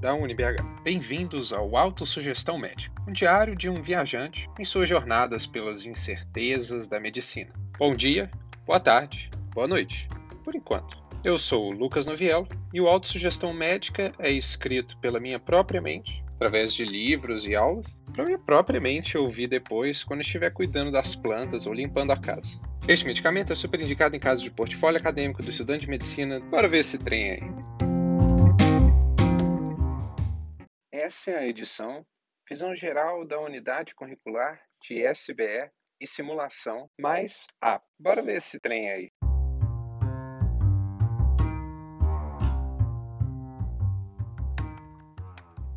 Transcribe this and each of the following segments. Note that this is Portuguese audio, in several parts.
da UniBH. Bem-vindos ao Autossugestão Médica, um diário de um viajante em suas jornadas pelas incertezas da medicina. Bom dia, boa tarde, boa noite, por enquanto. Eu sou o Lucas Noviello e o Autossugestão Médica é escrito pela minha própria mente, através de livros e aulas, para minha própria mente ouvir depois quando estiver cuidando das plantas ou limpando a casa. Este medicamento é super indicado em casos de portfólio acadêmico do estudante de medicina. Bora ver esse trem aí. Essa é a edição Visão Geral da Unidade Curricular de SBE e Simulação mais A. Bora ver esse trem aí.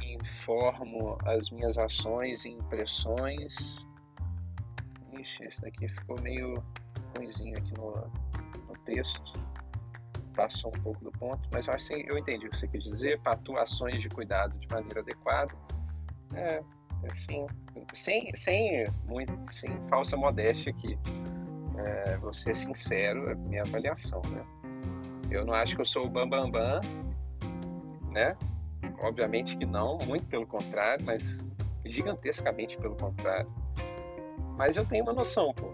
Informo as minhas ações e impressões. Ixi, esse daqui ficou meio ruimzinho aqui no, no texto. Passou um pouco do ponto, mas eu, assim, eu entendi o que você quis dizer. Para atuações de cuidado de maneira adequada. É, assim, sem, sem, muito, sem falsa modéstia aqui. É, vou ser sincero, é minha avaliação, né? Eu não acho que eu sou o bambambam, bam, bam, né? Obviamente que não, muito pelo contrário, mas gigantescamente pelo contrário. Mas eu tenho uma noção, pô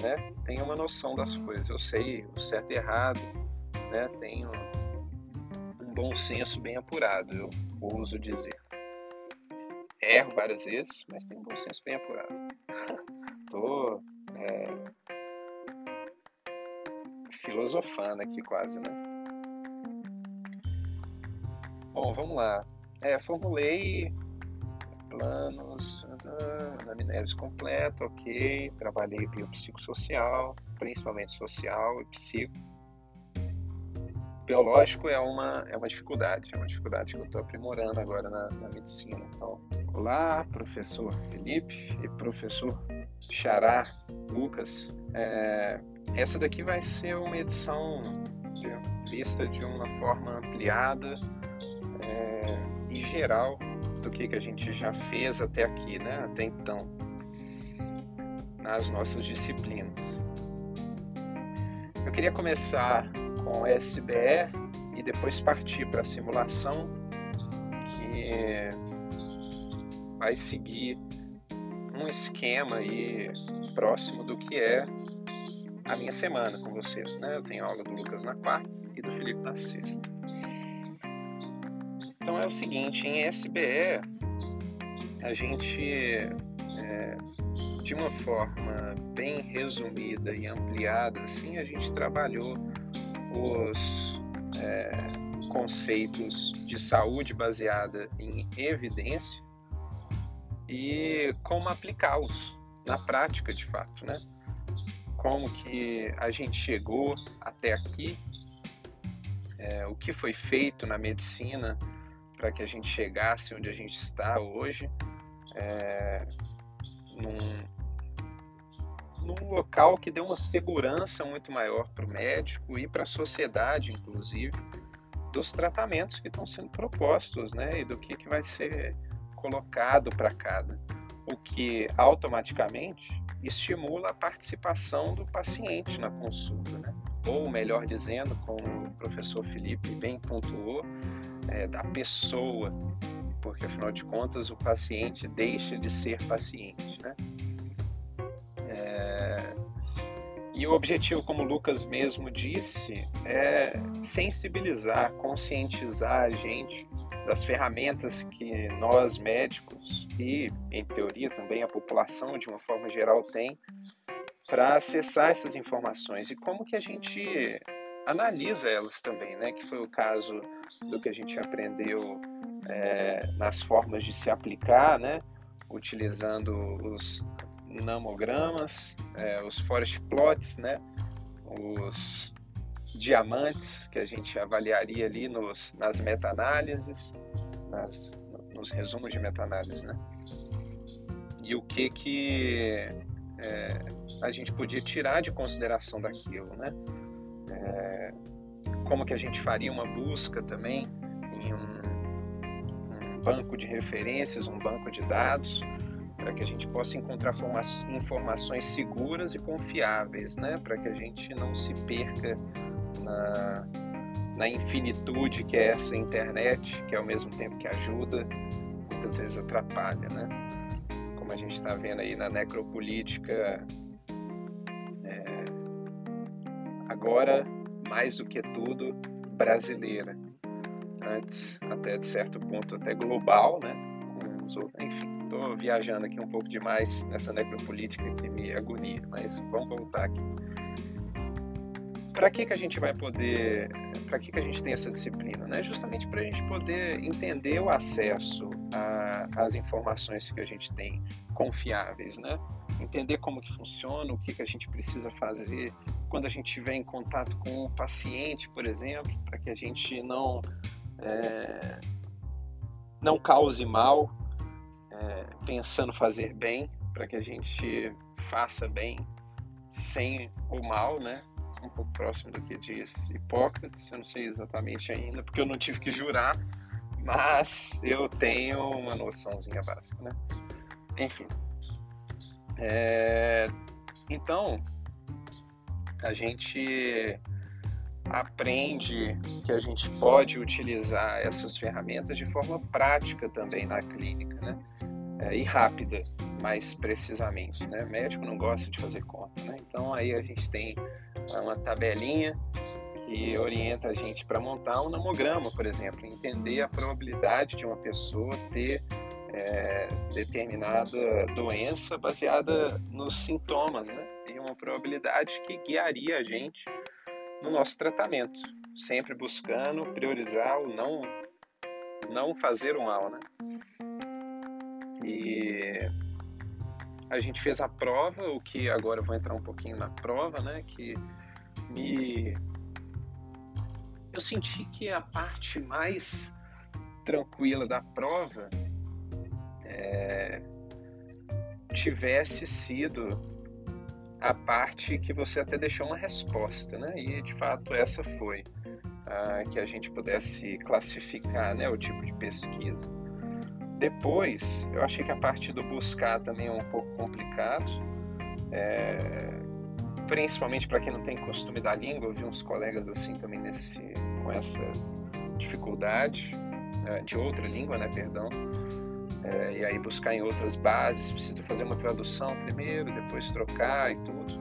né, tenho uma noção das coisas. Eu sei o certo e errado, né, tenho um bom senso bem apurado, eu ouso dizer. Erro várias vezes, mas tenho um bom senso bem apurado. Tô é, filosofando aqui quase, né? Bom, vamos lá. É, formulei planos, anamnese completa, ok. Trabalhei biopsicossocial, principalmente social e psico. Biológico é uma, é uma dificuldade, é uma dificuldade que eu estou aprimorando agora na, na, medicina. Então, olá, professor Felipe e professor Xará Lucas. É, essa daqui vai ser uma edição vista de uma forma ampliada é, e geral do que, que a gente já fez até aqui, né? até então, nas nossas disciplinas. Eu queria começar com SBE e depois partir para a simulação, que vai seguir um esquema aí próximo do que é a minha semana com vocês. Né? Eu tenho aula do Lucas na quarta e do Felipe na sexta. Então é o seguinte, em SBE a gente, é, de uma forma bem resumida e ampliada, assim, a gente trabalhou os é, conceitos de saúde baseada em evidência e como aplicá-los na prática, de fato, né? Como que a gente chegou até aqui, é, o que foi feito na medicina para que a gente chegasse onde a gente está hoje, é, num, num local que deu uma segurança muito maior para o médico e para a sociedade, inclusive, dos tratamentos que estão sendo propostos, né, e do que, que vai ser colocado para cada, o que automaticamente estimula a participação do paciente na consulta, né? ou melhor dizendo, como o professor Felipe bem pontuou, é, da pessoa, porque afinal de contas o paciente deixa de ser paciente, né? E o objetivo, como o Lucas mesmo disse, é sensibilizar, conscientizar a gente das ferramentas que nós médicos e, em teoria, também a população de uma forma geral tem para acessar essas informações e como que a gente analisa elas também, né? Que foi o caso do que a gente aprendeu é, nas formas de se aplicar, né? Utilizando os namogramas, é, os forest plots, né? Os diamantes que a gente avaliaria ali nos, nas meta-análises, nos resumos de meta-análise, né? E o que que é, a gente podia tirar de consideração daquilo, né? É, como que a gente faria uma busca também em um, um banco de referências, um banco de dados, para que a gente possa encontrar informações seguras e confiáveis, né? Para que a gente não se perca na, na infinitude que é essa internet, que ao mesmo tempo que ajuda, muitas vezes atrapalha, né? Como a gente está vendo aí na necropolítica, é, agora mais do que tudo brasileira, antes até de certo ponto até global, né? Enfim, viajando aqui um pouco demais nessa necropolítica que me agonia, mas vamos voltar aqui. Para que, que a gente vai poder, para que, que a gente tem essa disciplina? Né? Justamente para a gente poder entender o acesso às informações que a gente tem confiáveis, né? entender como que funciona, o que, que a gente precisa fazer quando a gente estiver em contato com o paciente, por exemplo, para que a gente não é, não cause mal, é, pensando fazer bem, para que a gente faça bem sem o mal, né? Um pouco próximo do que diz Hipócrates, eu não sei exatamente ainda, porque eu não tive que jurar, mas eu tenho uma noçãozinha básica, né? Enfim. É, então, a gente aprende que a gente pode utilizar essas ferramentas de forma prática também na clínica, né? É, e rápida, mais precisamente, né? Médico não gosta de fazer conta, né? Então aí a gente tem uma tabelinha que orienta a gente para montar um namograma, por exemplo, entender a probabilidade de uma pessoa ter é, determinada doença baseada nos sintomas, né? E uma probabilidade que guiaria a gente no nosso tratamento, sempre buscando priorizar o não não fazer o mal, né? E a gente fez a prova, o que agora eu vou entrar um pouquinho na prova, né? Que me eu senti que a parte mais tranquila da prova é, tivesse sido a parte que você até deixou uma resposta, né? E de fato essa foi a que a gente pudesse classificar, né, o tipo de pesquisa. Depois, eu achei que a parte do buscar também é um pouco complicado, é, principalmente para quem não tem costume da língua. Eu vi uns colegas assim também nesse, com essa dificuldade é, de outra língua, né, perdão. É, e aí buscar em outras bases, precisa fazer uma tradução primeiro, depois trocar e tudo.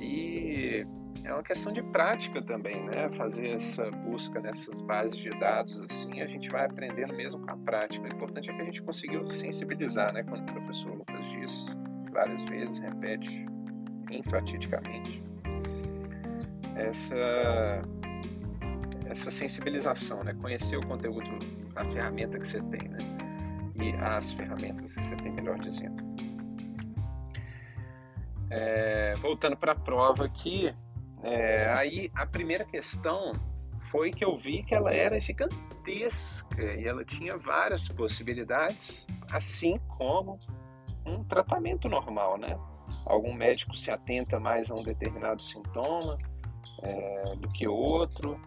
E é uma questão de prática também, né? Fazer essa busca nessas bases de dados assim, a gente vai aprendendo mesmo com a prática. O importante é que a gente conseguiu sensibilizar, né? Quando o professor Lucas diz várias vezes, repete enfatidicamente essa essa sensibilização, né? Conhecer o conteúdo, a ferramenta que você tem, né? E as ferramentas que você tem, melhor dizendo. É, voltando para a prova aqui, é, aí a primeira questão foi que eu vi que ela era gigantesca e ela tinha várias possibilidades, assim como um tratamento normal, né? Algum médico se atenta mais a um determinado sintoma é, do que outro,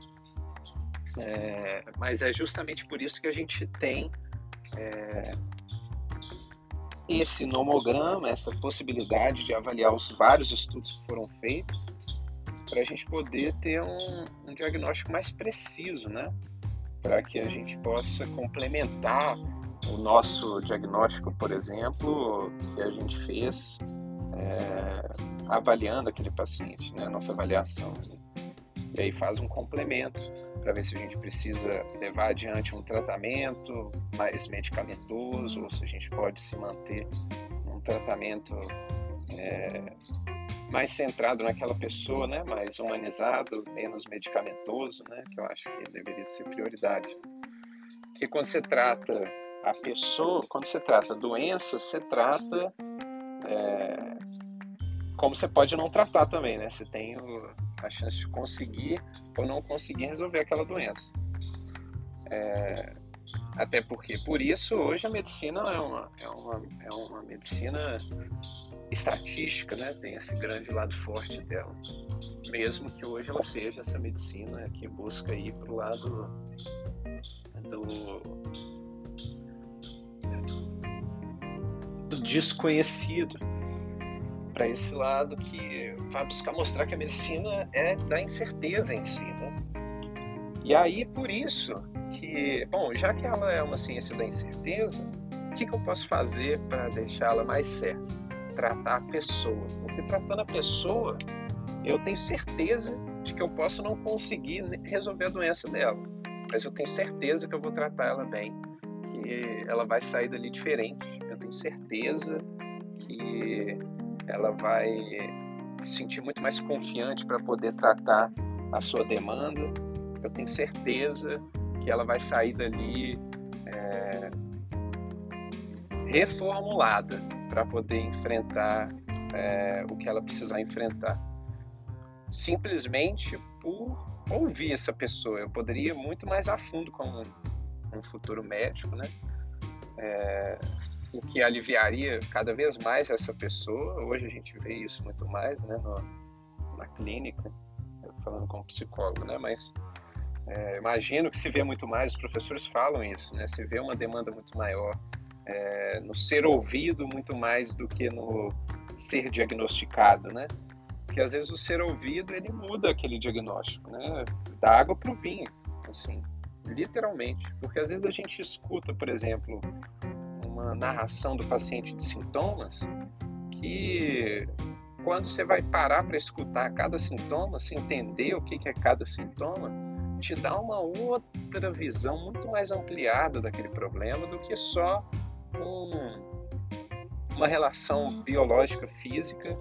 é, mas é justamente por isso que a gente tem é, esse nomograma, essa possibilidade de avaliar os vários estudos que foram feitos, para a gente poder ter um, um, diagnóstico mais preciso, né? Para que a gente possa complementar o nosso diagnóstico, por exemplo, que a gente fez é, avaliando aquele paciente, né? Nossa avaliação. Né? E aí faz um complemento para ver se a gente precisa levar adiante um tratamento mais medicamentoso ou se a gente pode se manter num tratamento é, mais centrado naquela pessoa, né, mais humanizado, menos medicamentoso, né, que eu acho que deveria ser prioridade. Porque quando você trata a pessoa, quando você trata doença, você trata é, como você pode não tratar também, né? Você tem a chance de conseguir ou não conseguir resolver aquela doença. É, até porque, por isso, hoje a medicina é uma, é uma, é uma medicina estatística, né? Tem esse grande lado forte dela. Mesmo que hoje ela seja essa medicina que busca ir para o lado do, do desconhecido, para esse lado que vai buscar mostrar que a medicina é da incerteza em si, né? E aí, por isso que, bom, já que ela é uma ciência da incerteza, o que, que eu posso fazer para deixá-la mais certa? Tratar a pessoa. Porque tratando a pessoa, eu tenho certeza de que eu posso não conseguir resolver a doença dela. Mas eu tenho certeza que eu vou tratar ela bem, que ela vai sair dali diferente. Eu tenho certeza que ela vai se sentir muito mais confiante para poder tratar a sua demanda. Eu tenho certeza que ela vai sair dali é, reformulada para poder enfrentar é, o que ela precisar enfrentar. Simplesmente por ouvir essa pessoa. Eu poderia ir muito mais a fundo como um, futuro médico, né? É, o que aliviaria cada vez mais essa pessoa. Hoje a gente vê isso muito mais, né? No, na clínica, falando como psicólogo, né? Mas é, imagino que se vê muito mais, os professores falam isso, né? Se vê uma demanda muito maior é, no ser ouvido muito mais do que no ser diagnosticado, né? Porque às vezes o ser ouvido ele muda aquele diagnóstico, né? Da água para o vinho, assim, literalmente. Porque às vezes a gente escuta, por exemplo, uma narração do paciente de sintomas que quando você vai parar para escutar cada sintoma, se entender o que é cada sintoma, te dá uma outra visão muito mais ampliada daquele problema do que só um, uma relação biológica física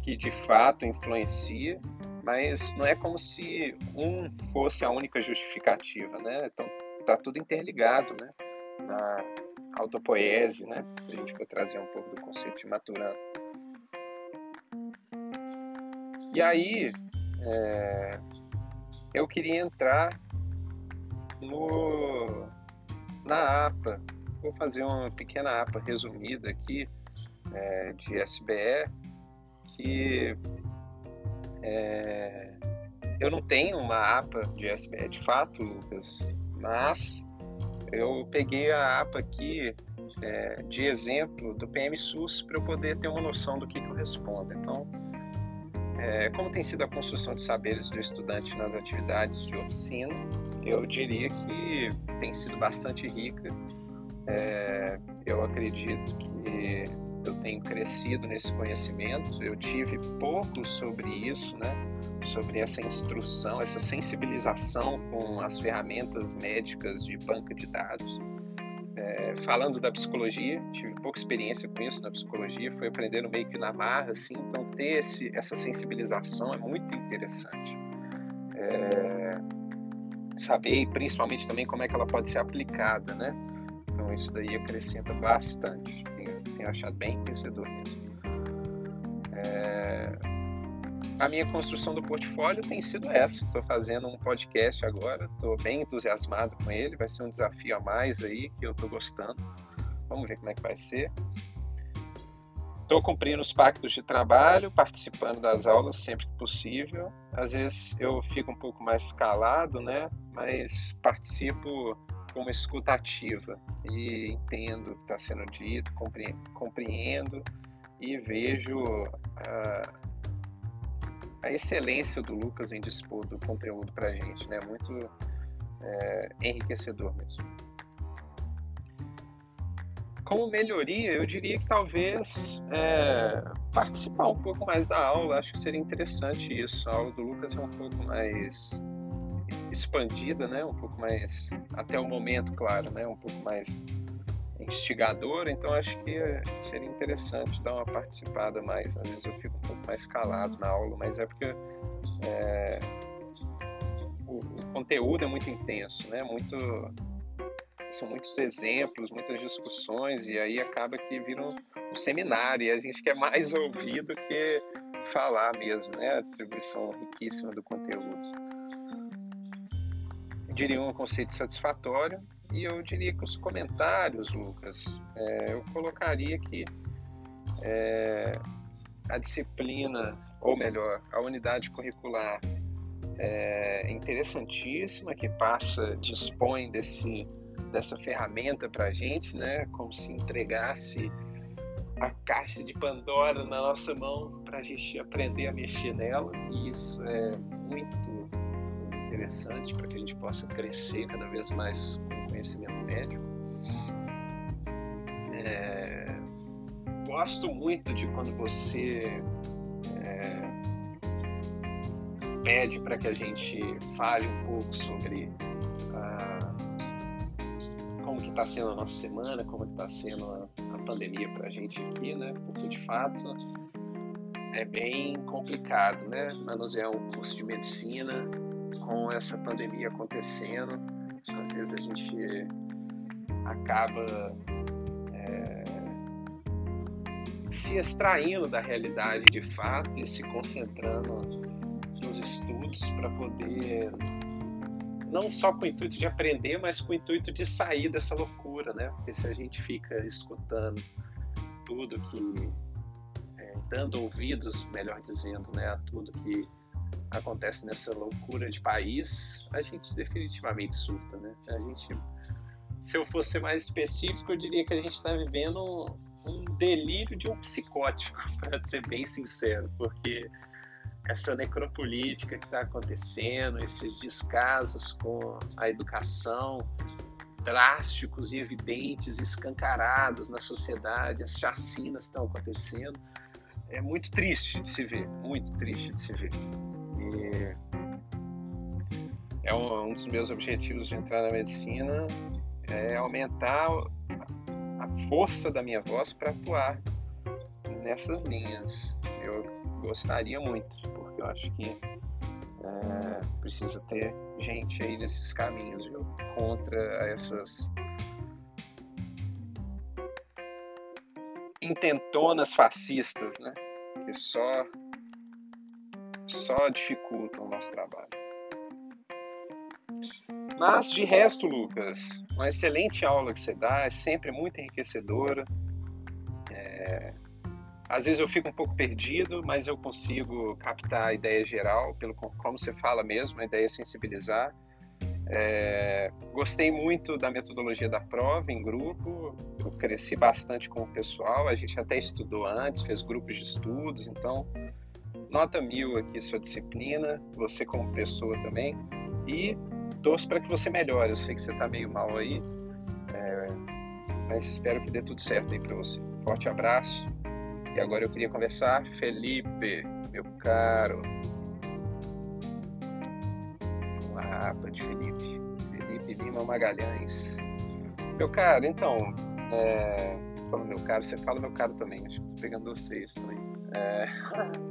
que de fato influencia, mas não é como se um fosse a única justificativa, né? Então tá tudo interligado, né? Na autopoese, né? A gente vai trazer um pouco do conceito de maturando. E aí, é, eu queria entrar no, na APA, Vou fazer uma pequena APA resumida aqui é, de SBE, que é, eu não tenho uma APA de SBE de fato, Lucas, mas eu peguei a APA aqui é, de exemplo do PMSUS para eu poder ter uma noção do que, que eu respondo. Então, é, como tem sido a construção de saberes do estudante nas atividades de oficina, eu diria que tem sido bastante rica é, eu acredito que eu tenho crescido nesse conhecimento. Eu tive pouco sobre isso, né? Sobre essa instrução, essa sensibilização com as ferramentas médicas de banca de dados. É, falando da psicologia, tive pouca experiência com isso na psicologia, foi aprendendo meio que na marra, assim. Então ter esse, essa sensibilização é muito interessante. É, saber, principalmente também como é que ela pode ser aplicada, né? Então isso daí acrescenta bastante. Tenho, tenho achado bem enriquecedor mesmo. A minha construção do portfólio tem sido essa. Estou fazendo um podcast agora, estou bem entusiasmado com ele. Vai ser um desafio a mais aí que eu estou gostando. Vamos ver como é que vai ser. Estou cumprindo os pactos de trabalho, participando das aulas sempre que possível. Às vezes eu fico um pouco mais calado, né? Mas participo com uma escuta ativa e entendo o que está sendo dito, compreendo e vejo a, a, excelência do Lucas em dispor do conteúdo para a gente, né? Muito é, enriquecedor mesmo. Como melhoria, eu diria que talvez é, participar um pouco mais da aula, acho que seria interessante isso. A aula do Lucas é um pouco mais expandida, né? Um pouco mais, até o momento, claro, né? Um pouco mais instigadora. Então acho que seria interessante dar uma participada mais. Às vezes eu fico um pouco mais calado na aula, mas é porque é, o, o, conteúdo é muito intenso, né? Muito são muitos exemplos, muitas discussões e aí acaba que vira um, um seminário e a gente quer mais ouvir do que falar mesmo, né? A distribuição riquíssima do conteúdo diria um conceito satisfatório e eu diria que os comentários, Lucas, é, eu colocaria que é, a disciplina, ou melhor, a unidade curricular é interessantíssima, que passa, dispõe desse, dessa ferramenta para a gente, né, como se entregasse a caixa de Pandora na nossa mão para a gente aprender a mexer nela, e isso é muito interessante para que a gente possa crescer cada vez mais com conhecimento médico. É, gosto muito de quando você é, pede para que a gente fale um pouco sobre ah, como que está sendo a nossa semana, como está sendo a, a pandemia para a gente aqui, né? Porque de fato é bem complicado, né? Manusear um curso de medicina com essa pandemia acontecendo. Às vezes a gente acaba é, se extraindo da realidade de fato e se concentrando nos estudos para poder não só com o intuito de aprender, mas com o intuito de sair dessa loucura, né? Porque se a gente fica escutando tudo que dando ouvidos, melhor dizendo, né, a tudo que acontece nessa loucura de país, a gente definitivamente surta, né? A gente, se eu fosse mais específico, eu diria que a gente está vivendo um delírio de um psicótico, para ser bem sincero, porque essa necropolítica que está acontecendo, esses descasos com a educação drásticos e evidentes, escancarados na sociedade, as chacinas estão acontecendo é muito triste de se ver, muito triste de se ver. E é um, um dos meus objetivos de entrar na medicina é aumentar a força da minha voz para atuar nessas linhas. Eu gostaria muito, porque eu acho que é, precisa ter gente aí nesses caminhos viu? contra essas intentonas fascistas, né? Que só só dificultam o nosso trabalho. Mas de resto, Lucas, uma excelente aula que você dá, é sempre muito enriquecedora. É... Às vezes eu fico um pouco perdido, mas eu consigo captar a ideia geral, pelo como você fala mesmo, a ideia é sensibilizar. É, gostei muito da metodologia da prova em grupo, eu cresci bastante com o pessoal, a gente até estudou antes, fez grupos de estudos, então nota mil aqui sua disciplina, você como pessoa também, e torço para que você melhore. Eu sei que você está meio mal aí, é, mas espero que dê tudo certo aí para você. Forte abraço. E agora eu queria conversar, Felipe, meu caro, Rapa de Felipe. Felipe Lima Magalhães. Meu caro, então, é... Meu caro, você fala meu caro também, acho que tô pegando três também. É...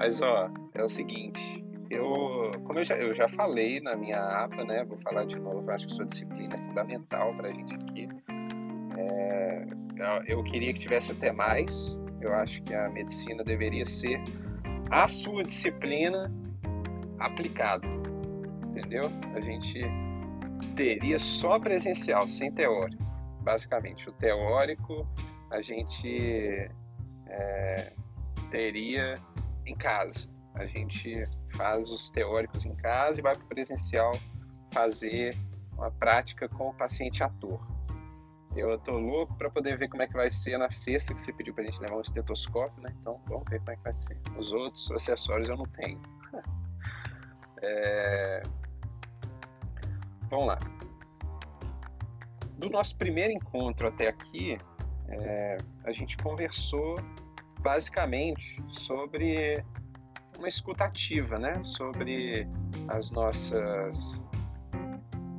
Mas ó, é o seguinte, eu, como eu já, eu já falei na minha APA, né, vou falar de novo, acho que sua disciplina é fundamental pra gente aqui. É... Eu queria que tivesse até mais, eu acho que a medicina deveria ser a sua disciplina aplicada entendeu? A gente teria só presencial, sem teórico, basicamente. O teórico a gente é, teria em casa. A gente faz os teóricos em casa e vai para o presencial fazer uma prática com o paciente ator. Eu tô louco para poder ver como é que vai ser na sexta que você pediu para a gente levar um estetoscópio, né? Então vamos ver como é que vai ser. Os outros acessórios eu não tenho. É... Vamos lá. Do nosso primeiro encontro até aqui, é, a gente conversou basicamente sobre uma escutativa, né? Sobre as nossas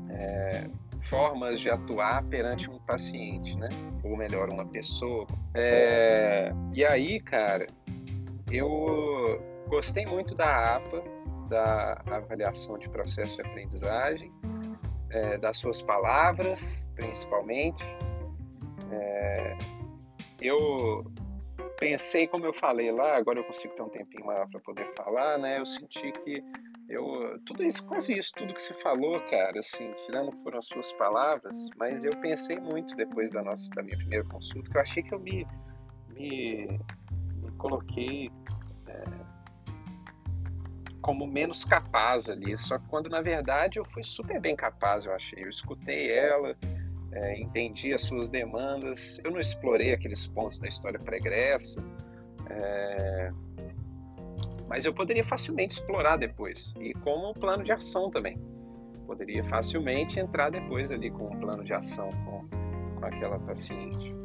é, formas de atuar perante um paciente, né? Ou melhor, uma pessoa. É, e aí, cara, eu gostei muito da APA, da avaliação de processo de aprendizagem, é, das suas palavras, principalmente. É, eu pensei, como eu falei lá, agora eu consigo ter um tempinho maior para poder falar, né? Eu senti que eu tudo isso, quase isso, tudo que você falou, cara, assim, tirando foram as suas palavras, mas eu pensei muito depois da nossa, da minha primeira consulta, que eu achei que eu me, me, me coloquei é, como menos capaz ali. Só que quando na verdade eu fui super bem capaz, eu achei. Eu escutei ela, é, entendi as suas demandas. Eu não explorei aqueles pontos da história pregressa, é, Mas eu poderia facilmente explorar depois, e como plano de ação também. Poderia facilmente entrar depois ali com um plano de ação com, com aquela paciente,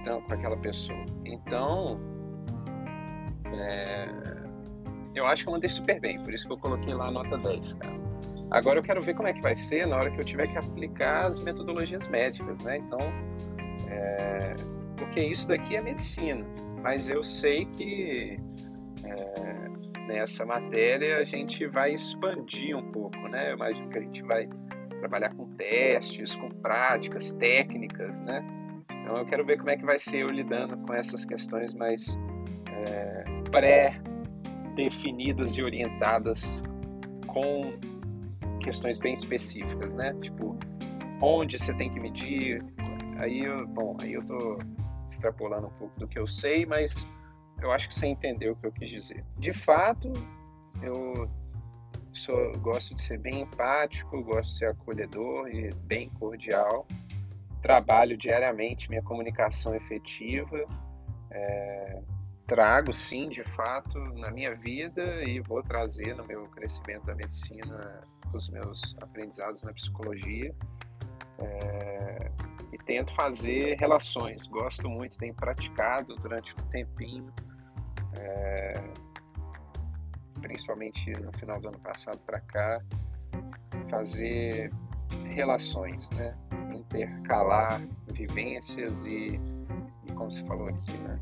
então, com aquela pessoa. Então, é, eu acho que eu mandei super bem, por isso que eu coloquei lá a nota 10, cara. Agora eu quero ver como é que vai ser na hora que eu tiver que aplicar as metodologias médicas, né? Então, é, porque isso daqui é medicina, mas eu sei que é, nessa matéria a gente vai expandir um pouco, né? Eu imagino que a gente vai trabalhar com testes, com práticas, técnicas, né? Então eu quero ver como é que vai ser eu lidando com essas questões mais é, pré-definidas e orientadas com questões bem específicas, né? Tipo, onde você tem que medir. Aí, eu, bom, aí eu tô extrapolando um pouco do que eu sei, mas eu acho que você entendeu o que eu quis dizer. De fato, eu sou, gosto de ser bem empático, gosto de ser acolhedor e bem cordial. Trabalho diariamente minha comunicação efetiva. É, trago, sim, de fato, na minha vida e vou trazer no meu crescimento da medicina os meus aprendizados na psicologia é, e tento fazer relações. Gosto muito, tenho praticado durante um tempinho, é, principalmente no final do ano passado para cá, fazer relações, né? intercalar vivências e, e como você falou aqui, né?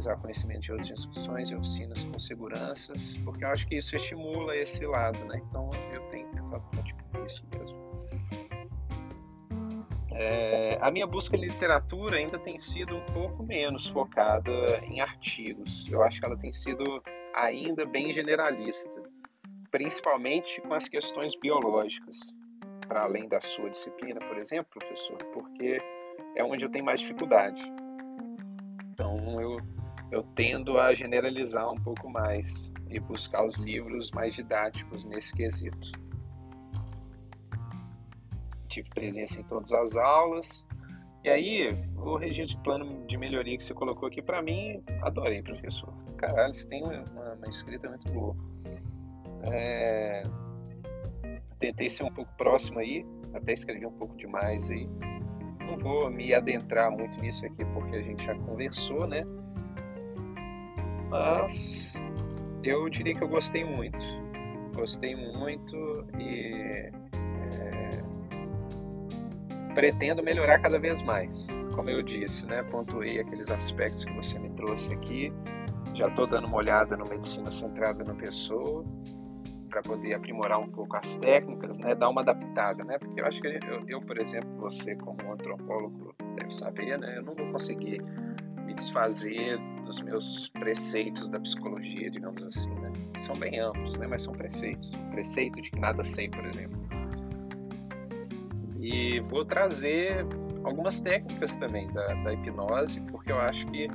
Utilizar conhecimento de outras instituições e oficinas com seguranças, porque eu acho que isso estimula esse lado, né? Então eu tenho tentado praticar isso mesmo. É, a minha busca de literatura ainda tem sido um pouco menos focada em artigos. Eu acho que ela tem sido ainda bem generalista, principalmente com as questões biológicas, para além da sua disciplina, por exemplo, professor, porque é onde eu tenho mais dificuldade. Então eu eu tendo a generalizar um pouco mais e buscar os livros mais didáticos nesse quesito. Tive presença em todas as aulas. E aí, o registro de plano de melhoria que você colocou aqui, para mim, adorei, professor. Caralho, você tem uma, uma escrita muito boa. É... Tentei ser um pouco próximo aí, até escrevi um pouco demais aí. Não vou me adentrar muito nisso aqui, porque a gente já conversou, né? Mas eu diria que eu gostei muito. Gostei muito e é, pretendo melhorar cada vez mais. Como eu disse, né? Pontuei aqueles aspectos que você me trouxe aqui. Já estou dando uma olhada no medicina centrada na pessoa para poder aprimorar um pouco as técnicas, né? Dar uma adaptada, né? Porque eu acho que eu, eu, por exemplo, você como antropólogo deve saber, né? Eu não vou conseguir me desfazer dos meus preceitos da psicologia, digamos assim, né? São bem amplos, né? Mas são preceitos. Preceito de que nada sei, por exemplo. E vou trazer algumas técnicas também da, da hipnose, porque eu acho que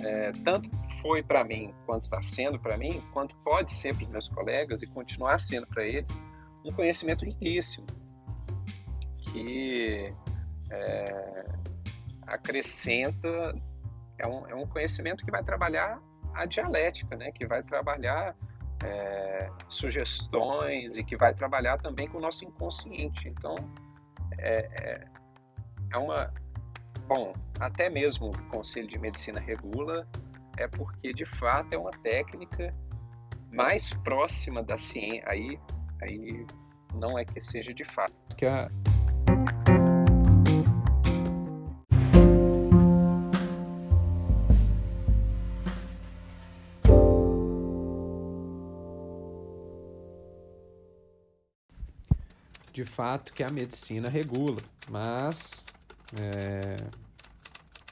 é, tanto foi para mim, quanto está sendo para mim, quanto pode ser para os meus colegas e continuar sendo para eles, um conhecimento riquíssimo que é, acrescenta é um, é um conhecimento que vai trabalhar a dialética, né? que vai trabalhar é, sugestões e que vai trabalhar também com o nosso inconsciente. Então, é, é, é uma. Bom, até mesmo o Conselho de Medicina regula, é porque de fato é uma técnica mais próxima da ciência. Aí, aí não é que seja de fato. Que a de fato que a medicina regula, mas é,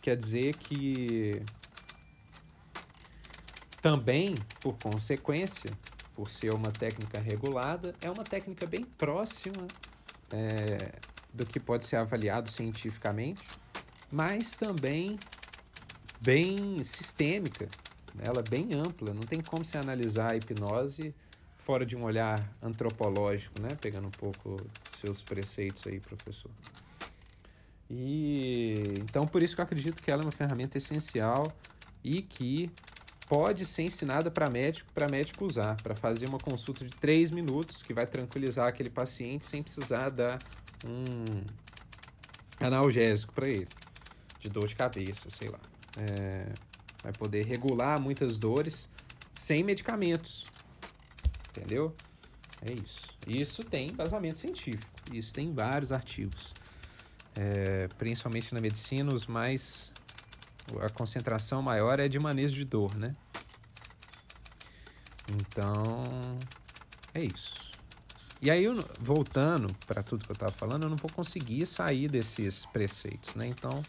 quer dizer que também, por consequência, por ser uma técnica regulada, é uma técnica bem próxima é, do que pode ser avaliado cientificamente, mas também bem sistêmica, né? ela é bem ampla, não tem como se analisar a hipnose fora de um olhar antropológico, né? Pegando um pouco seus preceitos aí, professor. E então por isso que eu acredito que ela é uma ferramenta essencial e que pode ser ensinada para médico, para médico usar, para fazer uma consulta de três minutos que vai tranquilizar aquele paciente sem precisar dar um analgésico para ele, de dor de cabeça, sei lá. É, vai poder regular muitas dores sem medicamentos, entendeu? É isso. Isso tem embasamento científico. Isso tem vários artigos. É, principalmente na medicina, os mais. A concentração maior é de manejo de dor, né? Então. É isso. E aí, voltando para tudo que eu estava falando, eu não vou conseguir sair desses preceitos, né? Então,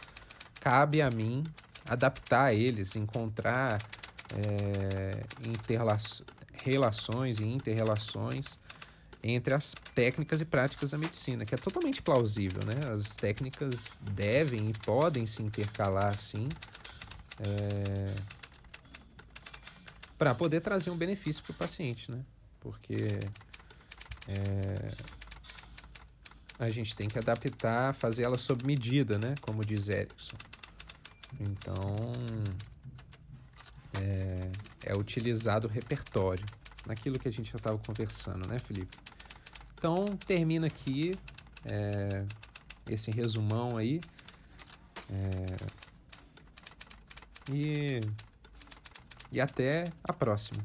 cabe a mim adaptar eles, encontrar é, relações e interrelações entre as técnicas e práticas da medicina, que é totalmente plausível, né? As técnicas devem e podem se intercalar assim, é... para poder trazer um benefício para o paciente, né? Porque é... a gente tem que adaptar, fazer ela sob medida, né? Como diz Erickson. Então, é, é utilizado o repertório, naquilo que a gente já estava conversando, né, Felipe? Então, termina aqui é, esse resumão aí. É, e, e até a próxima.